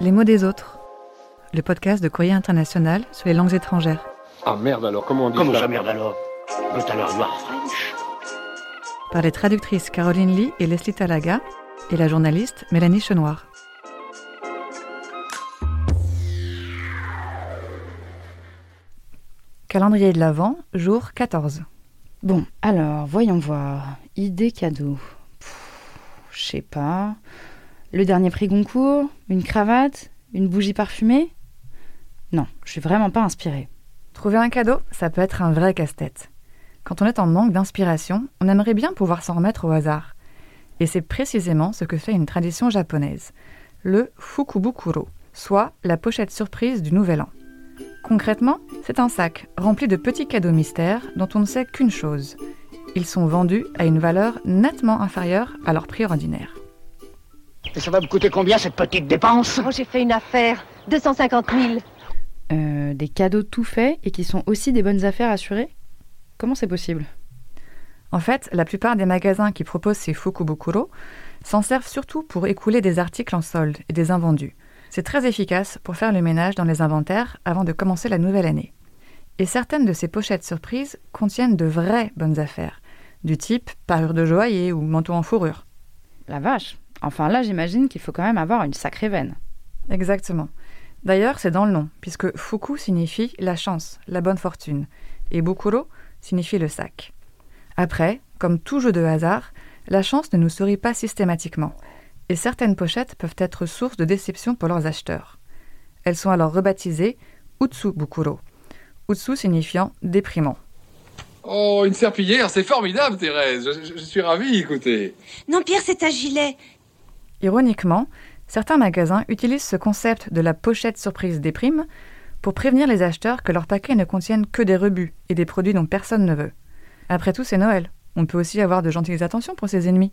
Les mots des autres, le podcast de Courrier International sur les langues étrangères. Ah merde alors, comment on dit Comment ça ça merde alors But alors you are French Par les traductrices Caroline Lee et Leslie Talaga et la journaliste Mélanie Chenoir. Calendrier de l'Avent, jour 14. Bon, alors, voyons voir. Idée cadeau. Je sais pas. Le dernier prix Goncourt Une cravate Une bougie parfumée? Non, je suis vraiment pas inspirée. Trouver un cadeau, ça peut être un vrai casse-tête. Quand on est en manque d'inspiration, on aimerait bien pouvoir s'en remettre au hasard. Et c'est précisément ce que fait une tradition japonaise, le fukubukuro, soit la pochette surprise du Nouvel An. Concrètement, c'est un sac rempli de petits cadeaux mystères dont on ne sait qu'une chose. Ils sont vendus à une valeur nettement inférieure à leur prix ordinaire. Et ça va me coûter combien cette petite dépense? Oh, j'ai fait une affaire. 250 000. Euh, des cadeaux tout faits et qui sont aussi des bonnes affaires assurées? Comment c'est possible? En fait, la plupart des magasins qui proposent ces fukubukuro s'en servent surtout pour écouler des articles en solde et des invendus. C'est très efficace pour faire le ménage dans les inventaires avant de commencer la nouvelle année. Et certaines de ces pochettes surprises contiennent de vraies bonnes affaires, du type parure de joaillier ou manteau en fourrure. La vache Enfin là, j'imagine qu'il faut quand même avoir une sacrée veine. Exactement. D'ailleurs, c'est dans le nom, puisque fuku signifie la chance, la bonne fortune, et bukuro signifie le sac. Après, comme tout jeu de hasard, la chance ne nous sourit pas systématiquement, et certaines pochettes peuvent être source de déception pour leurs acheteurs. Elles sont alors rebaptisées Utsu Bukuro, Utsu signifiant déprimant. Oh, une serpillière, c'est formidable, Thérèse. Je, je- je suis ravi, écoutez. Non, Pierre, c'est un gilet. Ironiquement, certains magasins utilisent ce concept de la pochette surprise déprime pour prévenir les acheteurs que leurs paquets ne contiennent que des rebuts et des produits dont personne ne veut. Après tout, c'est Noël. On peut aussi avoir de gentilles attentions pour ses ennemis.